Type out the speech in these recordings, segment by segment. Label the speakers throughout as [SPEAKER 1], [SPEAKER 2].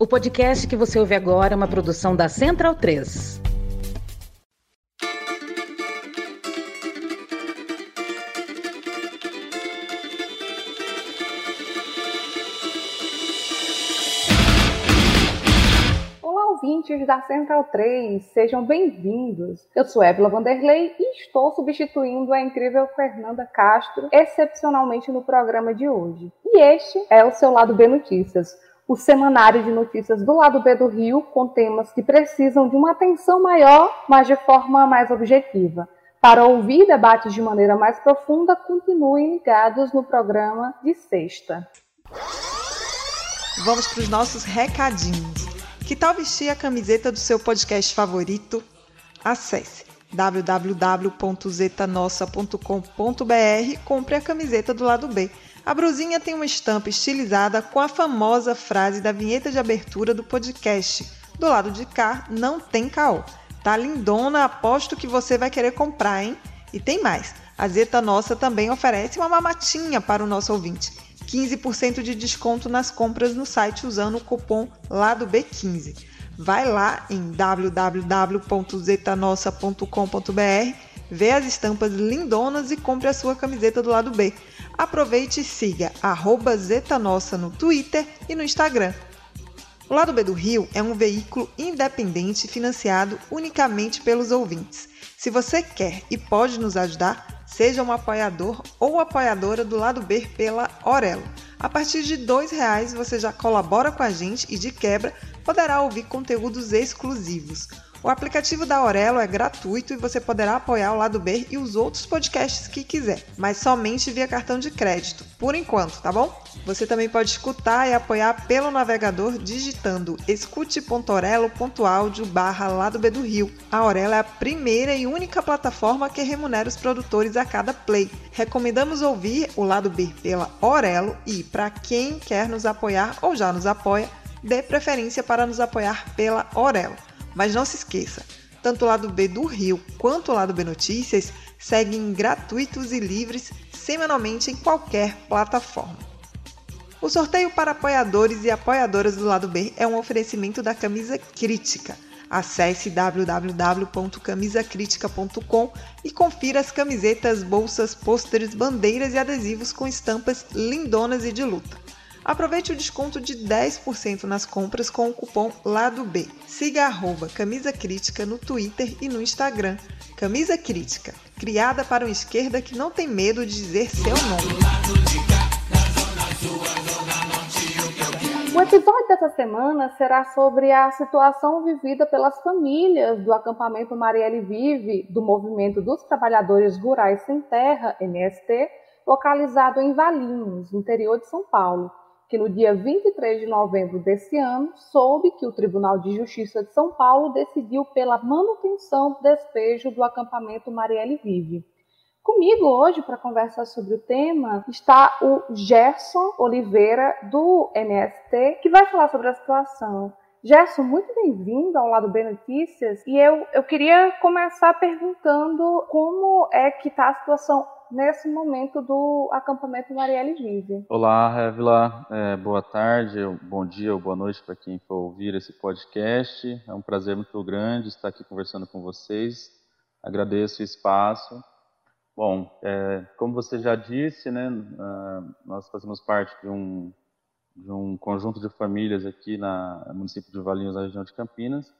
[SPEAKER 1] O podcast que você ouve agora é uma produção da Central 3.
[SPEAKER 2] ouvintes da Central 3, sejam bem-vindos. Eu sou Évila Vanderlei e estou substituindo a incrível Fernanda Castro, excepcionalmente no programa de hoje. E este é o seu Lado B Notícias, o semanário de notícias do lado B do Rio, com temas que precisam de uma atenção maior, mas de forma mais objetiva. Para ouvir debates de maneira mais profunda, continuem ligados no programa de sexta.
[SPEAKER 3] Vamos para os nossos recadinhos. Que tal vestir a camiseta do seu podcast favorito? Acesse www.zetanossa.com.br compre a camiseta do lado B. A brusinha tem uma estampa estilizada com a famosa frase da vinheta de abertura do podcast. Do lado de cá não tem caô. Tá lindona, aposto que você vai querer comprar, hein? E tem mais. A Zeta Nossa também oferece uma mamatinha para o nosso ouvinte. 15% de desconto nas compras no site usando o cupom Lado B15. Vai lá em www.zetanossa.com.br, vê as estampas lindonas e compre a sua camiseta do lado B. Aproveite e siga arrobaZetanossa no Twitter e no Instagram. O Lado B do Rio é um veículo independente financiado unicamente pelos ouvintes. Se você quer e pode nos ajudar, Seja um apoiador ou apoiadora do lado B pela Orelo. A partir de R$ reais você já colabora com a gente e de quebra poderá ouvir conteúdos exclusivos. O aplicativo da Aurelo é gratuito e você poderá apoiar o Lado B e os outros podcasts que quiser, mas somente via cartão de crédito, por enquanto, tá bom? Você também pode escutar e apoiar pelo navegador digitando escute.orelo.audio barra Lado B do Rio. A Aurelo é a primeira e única plataforma que remunera os produtores a cada play. Recomendamos ouvir o Lado B pela Aurelo e, para quem quer nos apoiar ou já nos apoia, dê preferência para nos apoiar pela Aurelo. Mas não se esqueça, tanto o lado B do Rio quanto o lado B Notícias seguem gratuitos e livres semanalmente em qualquer plataforma. O sorteio para apoiadores e apoiadoras do lado B é um oferecimento da Camisa Crítica. Acesse www.camisacritica.com e confira as camisetas, bolsas, pôsteres, bandeiras e adesivos com estampas lindonas e de luta. Aproveite o desconto de 10% nas compras com o cupom LADO B. Siga arroba Camisa Crítica no Twitter e no Instagram. Camisa Crítica, criada para uma esquerda que não tem medo de dizer seu nome.
[SPEAKER 2] O episódio dessa semana será sobre a situação vivida pelas famílias do acampamento Marielle Vive, do Movimento dos Trabalhadores Rurais Sem Terra, MST, localizado em Valinhos, interior de São Paulo que no dia 23 de novembro desse ano soube que o Tribunal de Justiça de São Paulo decidiu pela manutenção do despejo do acampamento Marielle Vive. Comigo hoje para conversar sobre o tema está o Gerson Oliveira do MST, que vai falar sobre a situação. Gerson, muito bem-vindo ao Lado B Notícias. E eu, eu queria começar perguntando como é que está a situação nesse momento do acampamento Marielle Vive.
[SPEAKER 4] Olá, Revila. É, boa tarde, bom dia ou boa noite para quem for ouvir esse podcast. É um prazer muito grande estar aqui conversando com vocês. Agradeço o espaço. Bom, é, como você já disse, né, nós fazemos parte de um, de um conjunto de famílias aqui na, no município de Valinhos, na região de Campinas,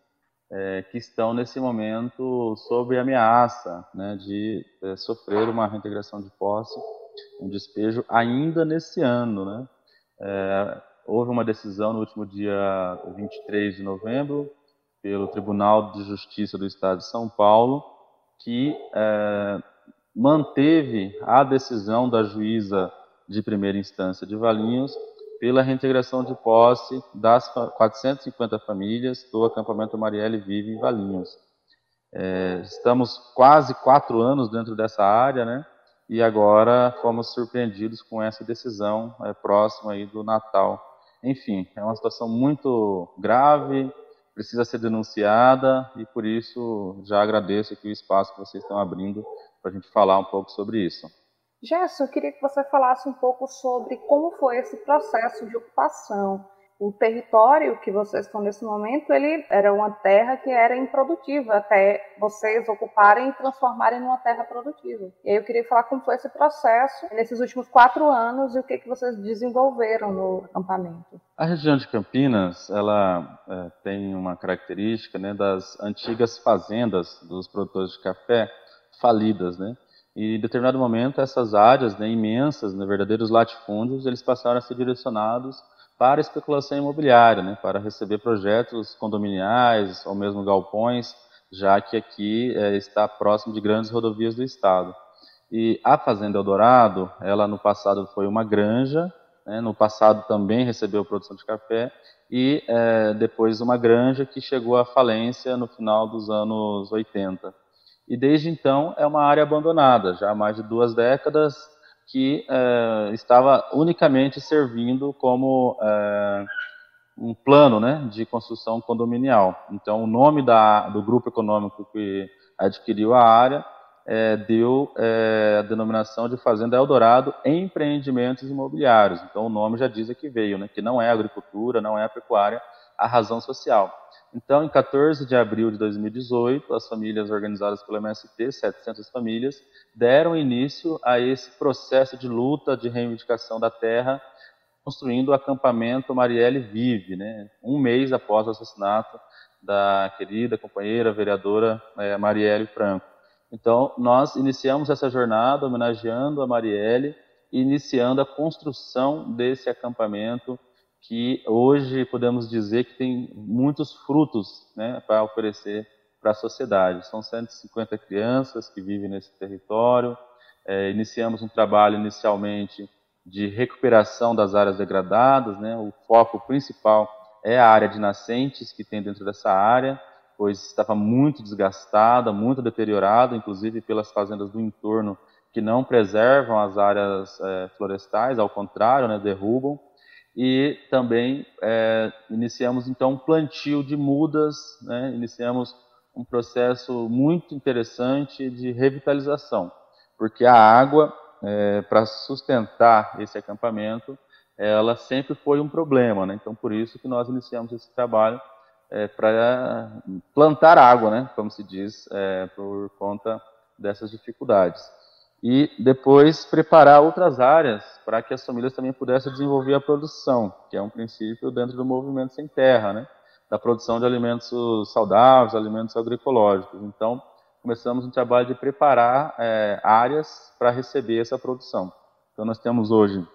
[SPEAKER 4] é, que estão nesse momento sob ameaça né, de é, sofrer uma reintegração de posse, um despejo ainda nesse ano. Né? É, houve uma decisão no último dia 23 de novembro pelo Tribunal de Justiça do Estado de São Paulo que é, manteve a decisão da juíza de primeira instância de Valinhos pela reintegração de posse das 450 famílias do acampamento Marielle Vive em Valinhos. É, estamos quase quatro anos dentro dessa área, né? E agora fomos surpreendidos com essa decisão é, próxima aí do Natal. Enfim, é uma situação muito grave, precisa ser denunciada e por isso já agradeço aqui o espaço que vocês estão abrindo para a gente falar um pouco sobre isso.
[SPEAKER 2] Gerson, eu queria que você falasse um pouco sobre como foi esse processo de ocupação. o território que vocês estão nesse momento, ele era uma terra que era improdutiva até vocês ocuparem e transformarem numa terra produtiva. E aí eu queria falar como foi esse processo nesses últimos quatro anos e o que, que vocês desenvolveram no acampamento.
[SPEAKER 4] A região de Campinas, ela é, tem uma característica né, das antigas fazendas dos produtores de café falidas, né? E em determinado momento essas áreas né, imensas, né, verdadeiros latifúndios, eles passaram a ser direcionados para especulação imobiliária, né, para receber projetos condominiais ou mesmo galpões, já que aqui é, está próximo de grandes rodovias do estado. E a Fazenda Eldorado, ela no passado foi uma granja, né, no passado também recebeu produção de café, e é, depois uma granja que chegou à falência no final dos anos 80. E desde então é uma área abandonada, já há mais de duas décadas, que é, estava unicamente servindo como é, um plano né, de construção condominial. Então, o nome da, do grupo econômico que adquiriu a área é, deu a denominação de Fazenda Eldorado Empreendimentos Imobiliários. Então, o nome já diz que veio, né, que não é agricultura, não é pecuária, a razão social. Então, em 14 de abril de 2018, as famílias organizadas pelo MST, 700 famílias, deram início a esse processo de luta de reivindicação da terra, construindo o acampamento Marielle Vive, né? um mês após o assassinato da querida companheira vereadora é, Marielle Franco. Então, nós iniciamos essa jornada homenageando a Marielle, iniciando a construção desse acampamento que hoje podemos dizer que tem muitos frutos né, para oferecer para a sociedade. São 150 crianças que vivem nesse território. É, iniciamos um trabalho inicialmente de recuperação das áreas degradadas. Né? O foco principal é a área de nascentes que tem dentro dessa área, pois estava muito desgastada, muito deteriorada, inclusive pelas fazendas do entorno que não preservam as áreas é, florestais, ao contrário, né, derrubam e também é, iniciamos então um plantio de mudas, né? iniciamos um processo muito interessante de revitalização, porque a água é, para sustentar esse acampamento, ela sempre foi um problema, né? então por isso que nós iniciamos esse trabalho é, para plantar água, né? como se diz, é, por conta dessas dificuldades e depois preparar outras áreas para que as famílias também pudessem desenvolver a produção, que é um princípio dentro do movimento sem terra, né? da produção de alimentos saudáveis, alimentos agroecológicos. Então, começamos um trabalho de preparar é, áreas para receber essa produção. Então, nós temos hoje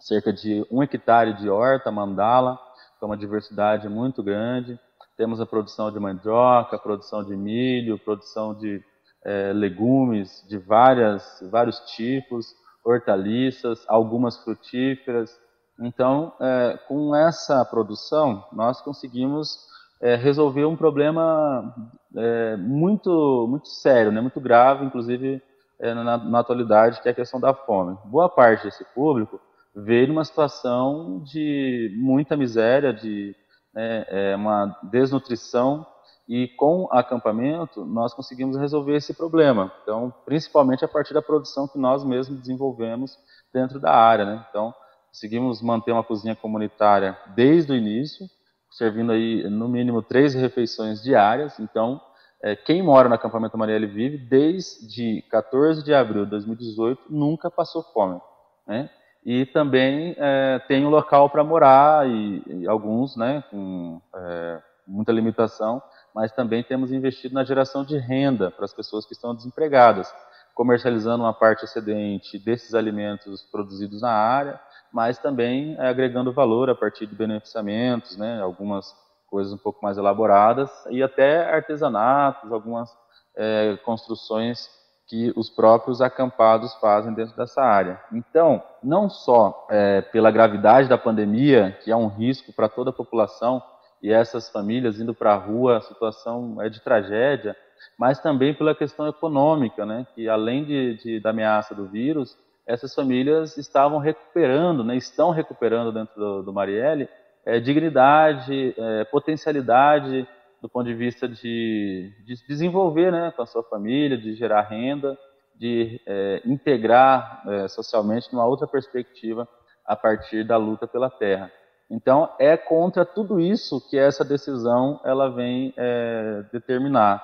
[SPEAKER 4] cerca de um hectare de horta mandala, com uma diversidade muito grande. Temos a produção de mandioca, produção de milho, produção de é, legumes de várias, vários tipos, hortaliças, algumas frutíferas. Então, é, com essa produção, nós conseguimos é, resolver um problema é, muito, muito sério, né, muito grave, inclusive é, na, na, atualidade, que é a questão da fome. Boa parte desse público veio numa situação de muita miséria, de né, é, uma desnutrição e com acampamento, nós conseguimos resolver esse problema. Então, principalmente a partir da produção que nós mesmos desenvolvemos dentro da área. Né? Então, conseguimos manter uma cozinha comunitária desde o início, servindo aí no mínimo três refeições diárias. Então, é, quem mora no acampamento Marielle Vive, desde 14 de abril de 2018, nunca passou fome. Né? E também é, tem um local para morar, e, e, alguns né, com é, muita limitação, mas também temos investido na geração de renda para as pessoas que estão desempregadas, comercializando uma parte excedente desses alimentos produzidos na área, mas também é, agregando valor a partir de beneficiamentos, né, algumas coisas um pouco mais elaboradas, e até artesanatos, algumas é, construções que os próprios acampados fazem dentro dessa área. Então, não só é, pela gravidade da pandemia, que é um risco para toda a população, e essas famílias indo para a rua, a situação é de tragédia, mas também pela questão econômica, né? que além de, de, da ameaça do vírus, essas famílias estavam recuperando, né? estão recuperando dentro do, do Marielle, é, dignidade, é, potencialidade do ponto de vista de, de, desenvolver né, com a sua família, de gerar renda, de é, integrar é, socialmente numa outra perspectiva a partir da luta pela terra. Então, é contra tudo isso que essa decisão ela vem é, determinar.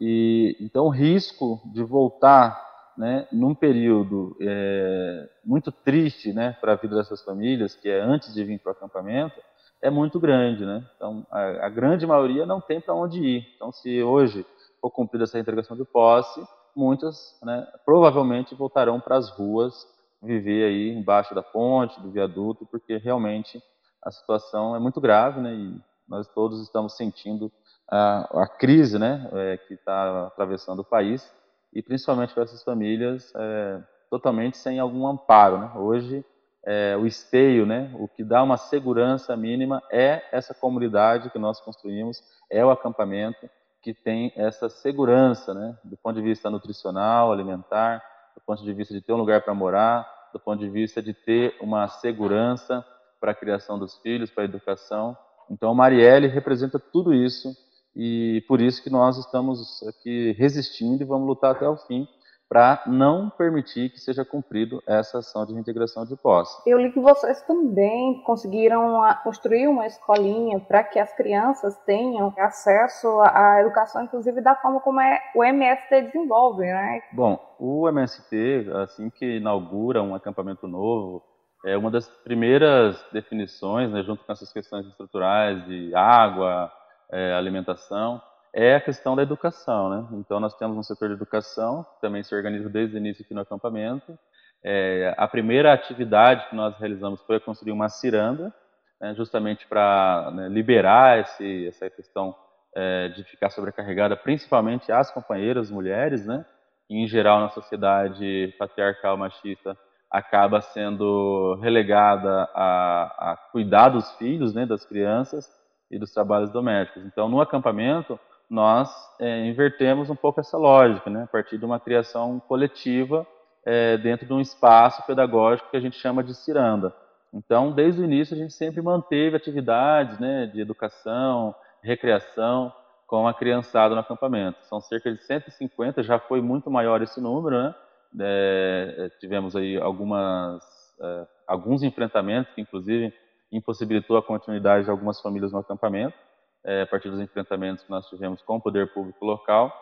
[SPEAKER 4] E, então, o risco de voltar né, num período é, muito triste né, para a vida dessas famílias, que é antes de vir para o acampamento, é muito grande. Né? Então, a, a grande maioria não tem para onde ir. Então, se hoje for cumprida essa integração de posse, muitas né, provavelmente voltarão para as ruas viver aí embaixo da ponte, do viaduto, porque realmente a situação é muito grave, né? E nós todos estamos sentindo a, a crise, né? É, que está atravessando o país e principalmente para essas famílias é, totalmente sem algum amparo, né? Hoje é, o esteio, né? O que dá uma segurança mínima é essa comunidade que nós construímos, é o acampamento que tem essa segurança, né? Do ponto de vista nutricional, alimentar, do ponto de vista de ter um lugar para morar, do ponto de vista de ter uma segurança para a criação dos filhos, para a educação. Então, a Marielle representa tudo isso e por isso que nós estamos aqui resistindo e vamos lutar até o fim para não permitir que seja cumprido essa ação de reintegração de posse.
[SPEAKER 2] Eu li que vocês também conseguiram ah, construir uma escolinha para que as crianças tenham acesso à educação, inclusive da forma como é, o MST desenvolve, né?
[SPEAKER 4] Bom, o MST, assim que inaugura um acampamento novo, é uma das primeiras definições, né, junto com essas questões estruturais de água, é, alimentação, é a questão da educação, né? Então nós temos um setor de educação que também se organiza desde o início aqui no acampamento. É, a primeira atividade que nós realizamos foi construir uma ciranda, né, justamente para né, liberar esse, essa questão é, de ficar sobrecarregada, principalmente as companheiras mulheres, né? Em geral na sociedade patriarcal machista acaba sendo relegada a, a cuidar dos filhos, né, das crianças e dos trabalhos domésticos. Então, no acampamento nós é, invertemos um pouco essa lógica, né, a partir de uma criação coletiva é, dentro de um espaço pedagógico que a gente chama de ciranda. Então, desde o início, a gente sempre manteve atividades né, de educação, recreação com a criançada no acampamento. São cerca de 150, já foi muito maior esse número, né? É, tivemos aí algumas, é, alguns enfrentamentos que, inclusive, impossibilitou a continuidade de algumas famílias no acampamento é, a partir dos enfrentamentos que nós tivemos com o poder público local.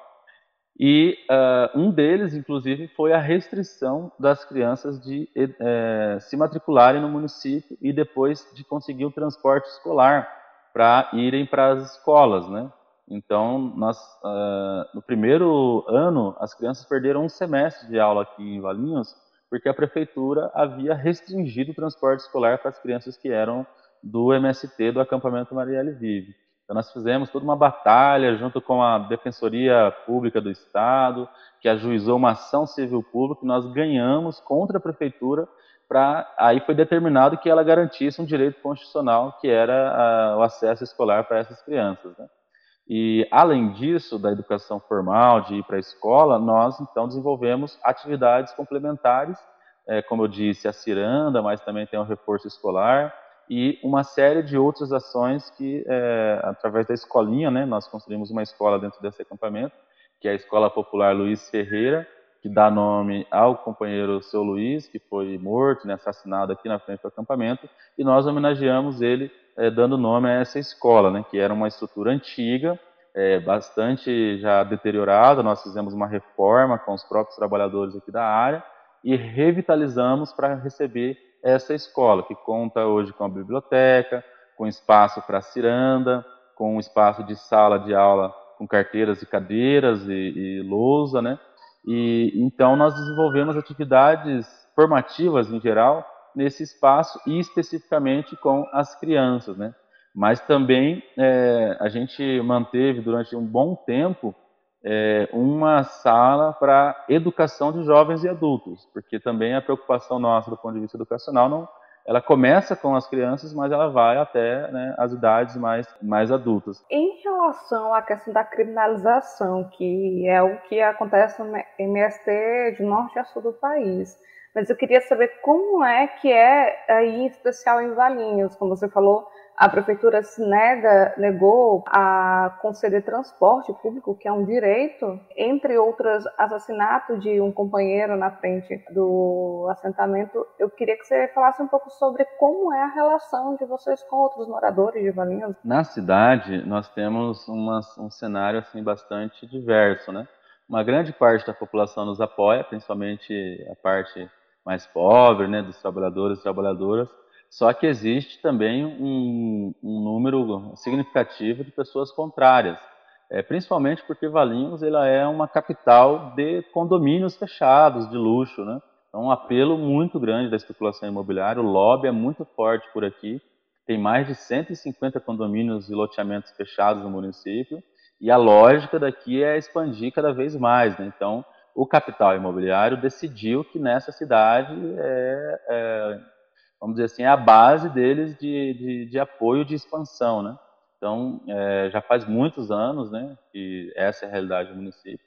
[SPEAKER 4] E uh, um deles, inclusive, foi a restrição das crianças de se matricularem no município e depois de conseguir o transporte escolar para irem para as escolas, né? Então, nós, uh, no primeiro ano, as crianças perderam um semestre de aula aqui em Valinhos, porque a prefeitura havia restringido o transporte escolar para as crianças que eram do MST, do acampamento Marielle Vive. Então, nós fizemos toda uma batalha junto com a Defensoria Pública do Estado, que ajuizou uma ação civil pública, que nós ganhamos contra a prefeitura, para aí foi determinado que ela garantisse um direito constitucional, que era o acesso escolar para essas crianças. Né? E, além disso, da educação formal, de ir para a escola, nós, então, desenvolvemos atividades complementares, é, como eu disse, a ciranda, mas também tem o reforço escolar, e uma série de outras ações que, é, através da escolinha, né, nós construímos uma escola dentro desse acampamento, que é a Escola Popular Luiz Ferreira, que dá nome ao companheiro seu Luiz, que foi morto, né, assassinado aqui na frente do acampamento, e nós homenageamos ele é, dando nome a essa escola, né, que era uma estrutura antiga, é, bastante já deteriorada. Nós fizemos uma reforma com os próprios trabalhadores aqui da área e revitalizamos para receber essa escola, que conta hoje com a biblioteca, com espaço para ciranda, com espaço de sala de aula com carteiras e cadeiras e, e lousa, né? E então nós desenvolvemos atividades formativas em geral nesse espaço e especificamente com as crianças, né? Mas também é, a gente manteve durante um bom tempo é, uma sala para educação de jovens e adultos, porque também a preocupação nossa do ponto de vista educacional não, ela começa com as crianças, mas ela vai até né, as idades mais, mais adultas.
[SPEAKER 2] Em relação à questão da criminalização, que é o que acontece no MST de norte a sul do país, mas eu queria saber como é que é aí, em especial em Valinhos, como você falou, a prefeitura se nega, negou a conceder transporte público, que é um direito, entre outros assassinato de um companheiro na frente do assentamento. Eu queria que você falasse um pouco sobre como é a relação de vocês com outros moradores de Valinhos.
[SPEAKER 4] Na cidade, nós temos uma, um cenário assim bastante diverso, né? Uma grande parte da população nos apoia, principalmente a parte mais pobre, né, dos trabalhadores e trabalhadoras, só que existe também um, um número significativo de pessoas contrárias, é, principalmente porque Valinhos ela é uma capital de condomínios fechados, de luxo, né? Então, um apelo muito grande da especulação imobiliária, o lobby é muito forte por aqui, tem mais de 150 condomínios e loteamentos fechados no município, e a lógica daqui é expandir cada vez mais, né? Então, o capital imobiliário decidiu que nessa cidade é, é vamos dizer assim, é a base deles de, de, de apoio, de expansão, né? Então, é, já faz muitos anos, né, que essa é a realidade do município.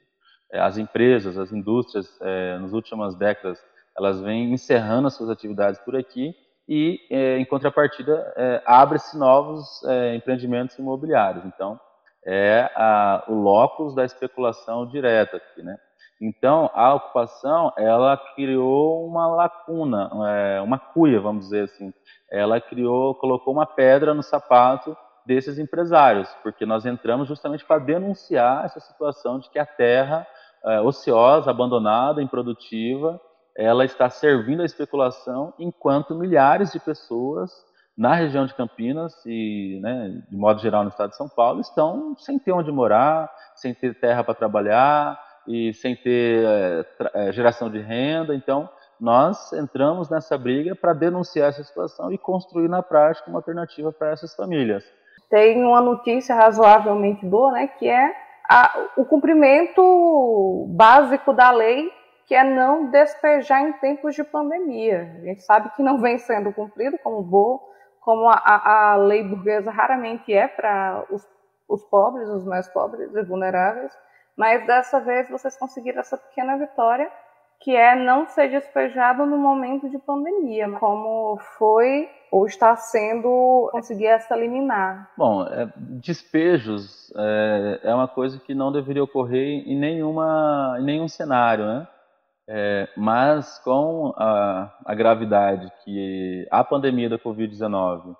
[SPEAKER 4] É, as empresas, as indústrias, é, nas últimas décadas, elas vêm encerrando as suas atividades por aqui e, é, em contrapartida, é, abre-se novos é, empreendimentos imobiliários. Então, é a, o locus da especulação direta aqui, né? Então, a ocupação, ela criou uma lacuna, é, uma cuia, vamos dizer assim. Ela criou, colocou uma pedra no sapato desses empresários, porque nós entramos justamente para denunciar essa situação de que a terra é, ociosa, abandonada, improdutiva, ela está servindo à especulação, enquanto milhares de pessoas na região de Campinas e, né, de modo geral, no estado de São Paulo, estão sem ter onde morar, sem ter terra para trabalhar, e sem ter é, geração de renda. Então, nós entramos nessa briga para denunciar essa situação e construir na prática uma alternativa para essas famílias.
[SPEAKER 2] Tem uma notícia razoavelmente boa, né, que é a, o cumprimento básico da lei, que é não despejar em tempos de pandemia. A gente sabe que não vem sendo cumprido como boa, como a, a lei burguesa raramente é para os, os pobres, os mais pobres e vulneráveis. Mas dessa vez vocês conseguiram essa pequena vitória, que é não ser despejado no momento de pandemia, como foi ou está sendo conseguir essa liminar.
[SPEAKER 4] Bom, é, despejos é, é, uma coisa que não deveria ocorrer em, nenhuma, em nenhum cenário, né? É, mas com a, a, gravidade que a pandemia da Covid-19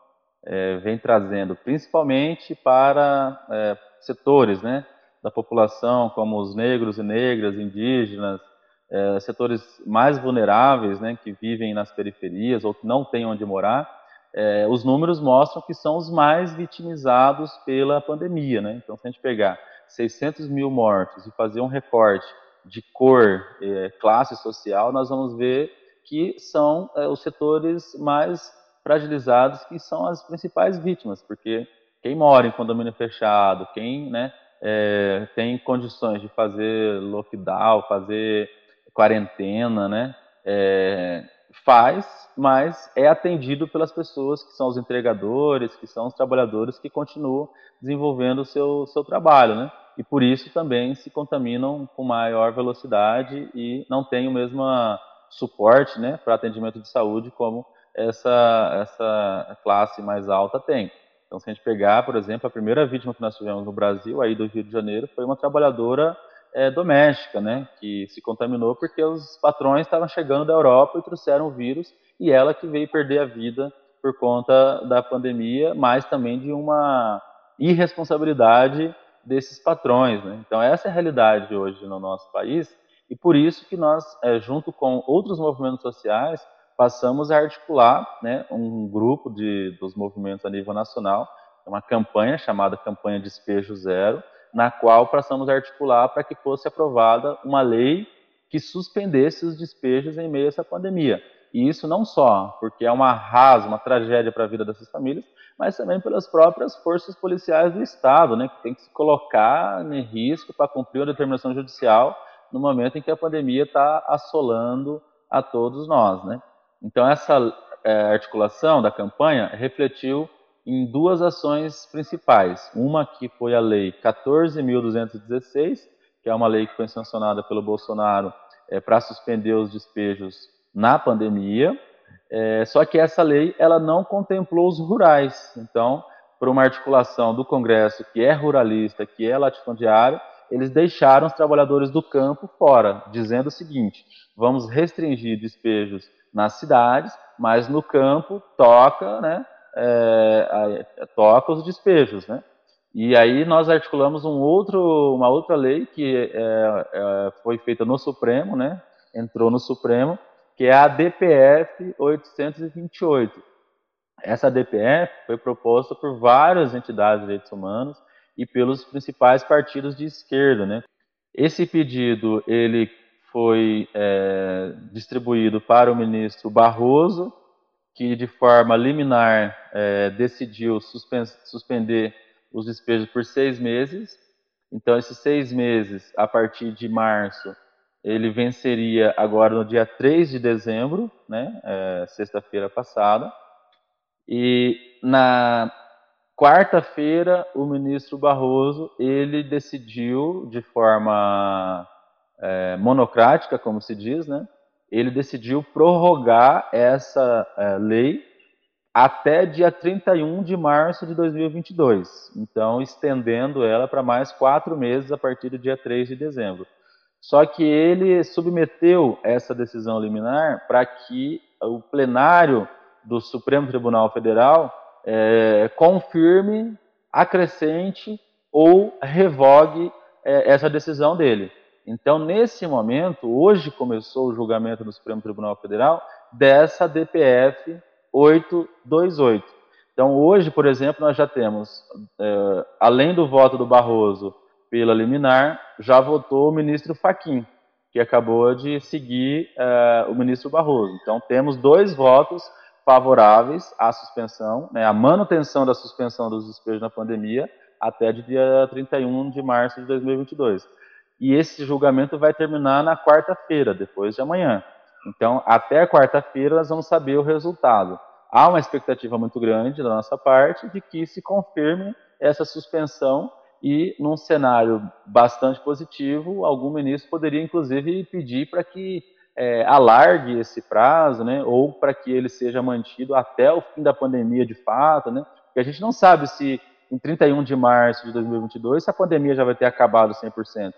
[SPEAKER 4] é, vem trazendo, principalmente para é, setores, né? Da população, como os negros e negras, indígenas, é, setores mais vulneráveis, né, que vivem nas periferias ou que não têm onde morar, é, os números mostram que são os mais vitimizados pela pandemia. Né? Então, se a gente pegar 600 mil mortos e fazer um recorte de cor, é, classe social, nós vamos ver que são é, os setores mais fragilizados que são as principais vítimas, porque quem mora em condomínio fechado, quem né, é, tem condições de fazer lockdown, fazer quarentena, né? É, faz, mas é atendido pelas pessoas que são os entregadores, que são os trabalhadores que continuam desenvolvendo o seu, seu trabalho, né? E por isso também se contaminam com maior velocidade e não têm o mesmo suporte, né, para atendimento de saúde como essa, essa classe mais alta tem. Então, se a gente pegar, por exemplo, a primeira vítima que nós tivemos no Brasil, aí do Rio de Janeiro, foi uma trabalhadora é, doméstica, né, que se contaminou porque os patrões estavam chegando da Europa e trouxeram o vírus, e ela que veio perder a vida por conta da pandemia, mas também de uma irresponsabilidade desses patrões. Né? Então, essa é a realidade hoje no nosso país, e por isso que nós, é, junto com outros movimentos sociais, passamos a articular né, um grupo de, dos movimentos a nível nacional, uma campanha chamada Campanha Despejo Zero, na qual passamos a articular para que fosse aprovada uma lei que suspendesse os despejos em meio a essa pandemia. E isso não só porque é uma arraso, uma tragédia para a vida dessas famílias, mas também pelas próprias forças policiais do Estado, né, que tem que se colocar em risco para cumprir a determinação judicial no momento em que a pandemia está assolando a todos nós. Né? Então, essa é, articulação da campanha refletiu em duas ações principais. Uma que foi a Lei 14.216, que é uma lei que foi sancionada pelo Bolsonaro é, para suspender os despejos na pandemia, É, só que essa lei ela não contemplou os rurais. Então, por uma articulação do Congresso que é ruralista, que é latifundiário, eles deixaram os trabalhadores do campo fora, dizendo o seguinte: vamos restringir despejos nas cidades, mas no campo toca, né, é, toca os despejos, né? E aí nós articulamos um outro, uma outra lei que é, é, foi feita no Supremo, né? Entrou no Supremo, que é a DPF 828. Essa DPF foi proposta por várias entidades de direitos humanos e pelos principais partidos de esquerda, né? Esse pedido ele foi é, distribuído para o ministro Barroso, que de forma liminar é, decidiu suspender os despejos por seis meses. Então, esses seis meses, a partir de março, ele venceria agora no dia 3 de dezembro, né, é, sexta-feira passada. E na quarta-feira, o ministro Barroso, ele decidiu de forma é, monocrática, como se diz, né, ele decidiu prorrogar essa é, lei até dia 31 de março de 2022. Então, estendendo ela para mais quatro meses a partir do dia 3 de dezembro. Só que ele submeteu essa decisão liminar para que o plenário do Supremo Tribunal Federal é, confirme, acrescente ou revogue é, essa decisão dele. Então, nesse momento, hoje começou o julgamento do Supremo Tribunal Federal dessa DPF 828. Então, hoje, por exemplo, nós já temos, é, além do voto do Barroso pela liminar, já votou o ministro Faquim, que acabou de seguir é, o ministro Barroso. Então, temos dois votos favoráveis à suspensão, né, à manutenção da suspensão dos despejos na pandemia até dia 31 de março de 2022. E esse julgamento vai terminar na quarta-feira, depois de amanhã. Então, até quarta-feira nós vamos saber o resultado. Há uma expectativa muito grande da nossa parte de que se confirme essa suspensão e, num cenário bastante positivo, algum ministro poderia, inclusive, pedir para que é, alargue esse prazo, né, ou para que ele seja mantido até o fim da pandemia de fato, né, porque a gente não sabe se em 31 de março de 2022 se a pandemia já vai ter acabado 100%,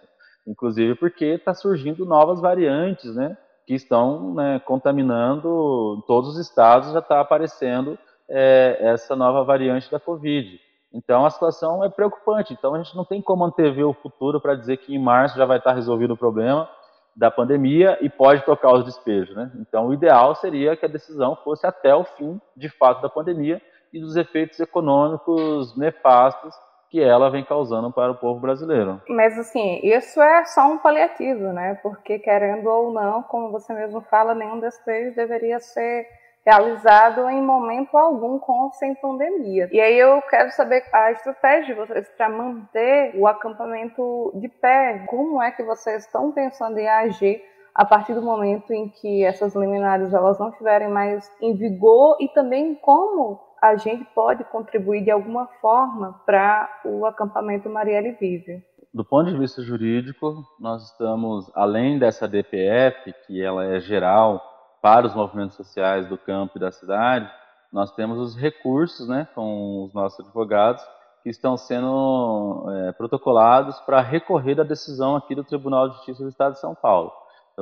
[SPEAKER 4] inclusive porque está surgindo novas variantes, né, que estão né, contaminando todos os estados, já está aparecendo é, essa nova variante da Covid. Então a situação é preocupante. Então a gente não tem como antever o futuro para dizer que em março já vai estar resolvido o problema da pandemia e pode tocar os despejos. Né? Então o ideal seria que a decisão fosse até o fim, de fato, da pandemia e dos efeitos econômicos nefastos que ela vem causando para o povo brasileiro.
[SPEAKER 2] Mas assim, isso é só um paliativo, né? Porque querendo ou não, como você mesmo fala, nenhum despejo deveria ser realizado em momento algum com ou sem pandemia. E aí eu quero saber a estratégia de vocês para manter o acampamento de pé. Como é que vocês estão pensando em agir a partir do momento em que essas liminares elas não estiverem mais em vigor e também como a gente pode contribuir de alguma forma para o acampamento Marielle Vive?
[SPEAKER 4] Do ponto de vista jurídico, nós estamos, além dessa DPF, que ela é geral para os movimentos sociais do campo e da cidade, nós temos os recursos né, com os nossos advogados que estão sendo é, protocolados para recorrer da decisão aqui do Tribunal de Justiça do Estado de São Paulo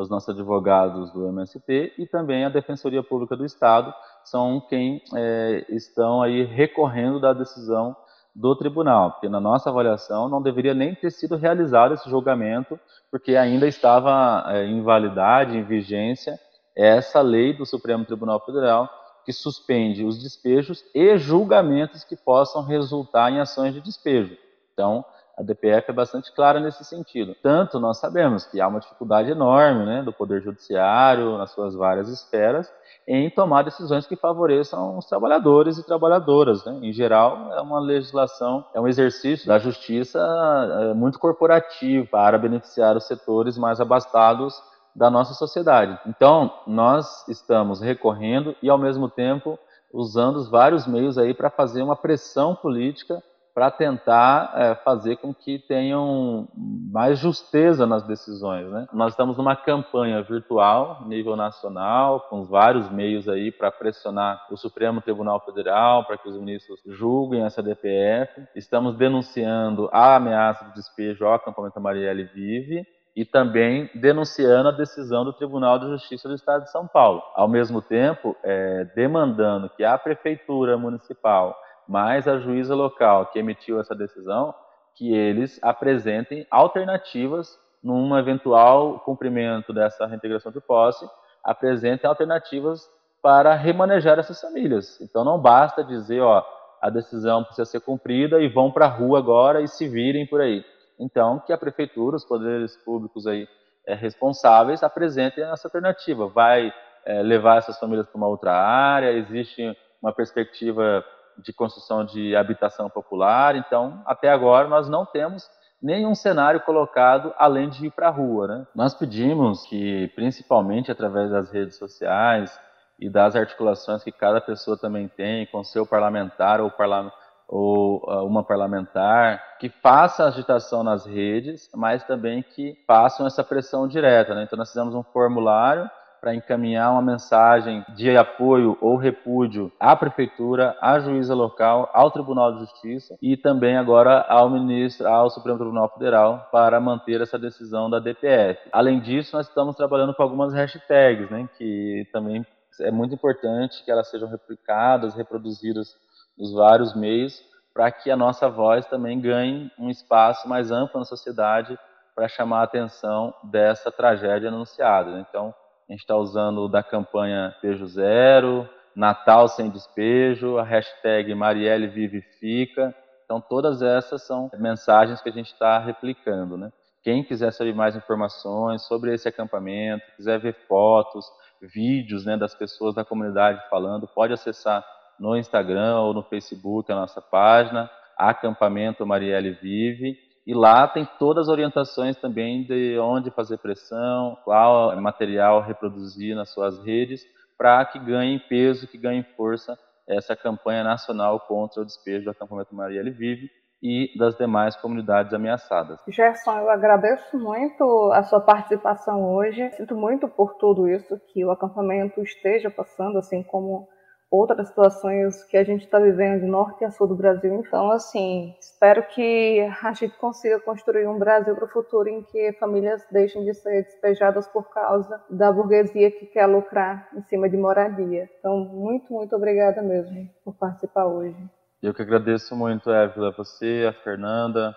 [SPEAKER 4] os nossos advogados do MST e também a Defensoria Pública do Estado são quem é, estão aí recorrendo da decisão do tribunal, porque na nossa avaliação não deveria nem ter sido realizado esse julgamento, porque ainda estava é, em validade, em vigência, essa lei do Supremo Tribunal Federal que suspende os despejos e julgamentos que possam resultar em ações de despejo. Então, a DPF é bastante clara nesse sentido. Tanto nós sabemos que há uma dificuldade enorme né, do Poder Judiciário, nas suas várias esferas, em tomar decisões que favoreçam os trabalhadores e trabalhadoras. Né? Em geral, é uma legislação, é um exercício da justiça é, muito corporativo para beneficiar os setores mais abastados da nossa sociedade. Então, nós estamos recorrendo e, ao mesmo tempo, usando os vários meios aí para fazer uma pressão política para tentar é, fazer com que tenham mais justeza nas decisões. Né? Nós estamos numa campanha virtual, nível nacional, com vários meios aí para pressionar o Supremo Tribunal Federal para que os ministros julguem essa DPF. Estamos denunciando a ameaça de despejo ao acampamento Marielle Vive e também denunciando a decisão do Tribunal de Justiça do Estado de São Paulo. Ao mesmo tempo, é, demandando que a Prefeitura Municipal mais a juíza local que emitiu essa decisão, que eles apresentem alternativas num eventual cumprimento dessa reintegração de posse, apresentem alternativas para remanejar essas famílias. Então não basta dizer, ó, a decisão precisa ser cumprida e vão para a rua agora e se virem por aí. Então que a prefeitura, os poderes públicos aí é, responsáveis apresentem essa alternativa. Vai é, levar essas famílias para uma outra área? Existe uma perspectiva de construção de habitação popular. Então, até agora, nós não temos nenhum cenário colocado além de ir para a rua. Né? Nós pedimos que, principalmente através das redes sociais e das articulações que cada pessoa também tem com seu parlamentar ou, parla ou uh, uma parlamentar, que faça agitação nas redes, mas também que façam essa pressão direta. Né? Então, nós fizemos um formulário para encaminhar uma mensagem de apoio ou repúdio à prefeitura, à juíza local, ao Tribunal de Justiça e também agora ao ministro, ao Supremo Tribunal Federal para manter essa decisão da DPF. Além disso, nós estamos trabalhando com algumas hashtags, né, que também é muito importante que elas sejam replicadas, reproduzidas nos vários meios, para que a nossa voz também ganhe um espaço mais amplo na sociedade para chamar a atenção dessa tragédia anunciada. Né? Então, a gente está usando da campanha Despejo Zero, Natal Sem Despejo, a hashtag Marielle Vivifica. Então, todas essas são mensagens que a gente está replicando. Né? Quem quiser saber mais informações sobre esse acampamento, quiser ver fotos, vídeos né, das pessoas da comunidade falando, pode acessar no Instagram ou no Facebook a nossa página, Acampamento Marielle Vive. E lá tem todas as orientações também de onde fazer pressão, qual material reproduzir nas suas redes, para que ganhe peso, que ganhe força essa campanha nacional contra o despejo do acampamento Marielle Vive e das demais comunidades ameaçadas.
[SPEAKER 2] Gerson, eu agradeço muito a sua participação hoje. Sinto muito por tudo isso que o acampamento esteja passando, assim como outras situações que a gente está vivendo de norte a sul do Brasil. Então, assim, espero que a gente consiga construir um Brasil para o futuro em que famílias deixem de ser despejadas por causa da burguesia que quer lucrar em cima de moradia. Então, muito, muito obrigada mesmo por participar hoje.
[SPEAKER 4] Eu que agradeço muito, Évila, você, a Fernanda,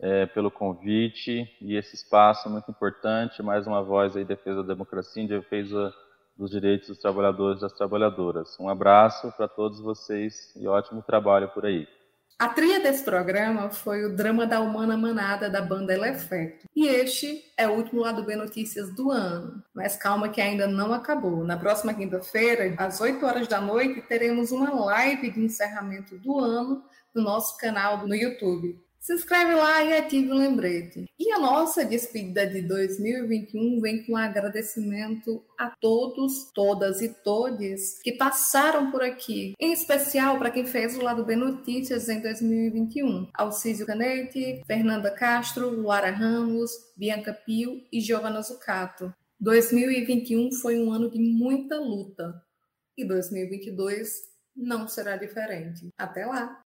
[SPEAKER 4] é, pelo convite e esse espaço muito importante, mais uma voz aí defesa da democracia, em defesa dos direitos dos trabalhadores e das trabalhadoras. Um abraço para todos vocês e ótimo trabalho por aí.
[SPEAKER 5] A trilha desse programa foi o Drama da Humana Manada da banda Elefecto. E este é o último lado B Notícias do ano. Mas calma que ainda não acabou. Na próxima quinta-feira, às 8 horas da noite, teremos uma live de encerramento do ano no nosso canal no YouTube. Se inscreve lá e ative o lembrete. E a nossa despedida de 2021 vem com um agradecimento a todos, todas e todes que passaram por aqui. Em especial para quem fez o lado B Notícias em 2021. Alcísio Canete, Fernanda Castro, Luara Ramos, Bianca Pio e Giovanna Zucato. 2021 foi um ano de muita luta. E 2022 não será diferente. Até lá!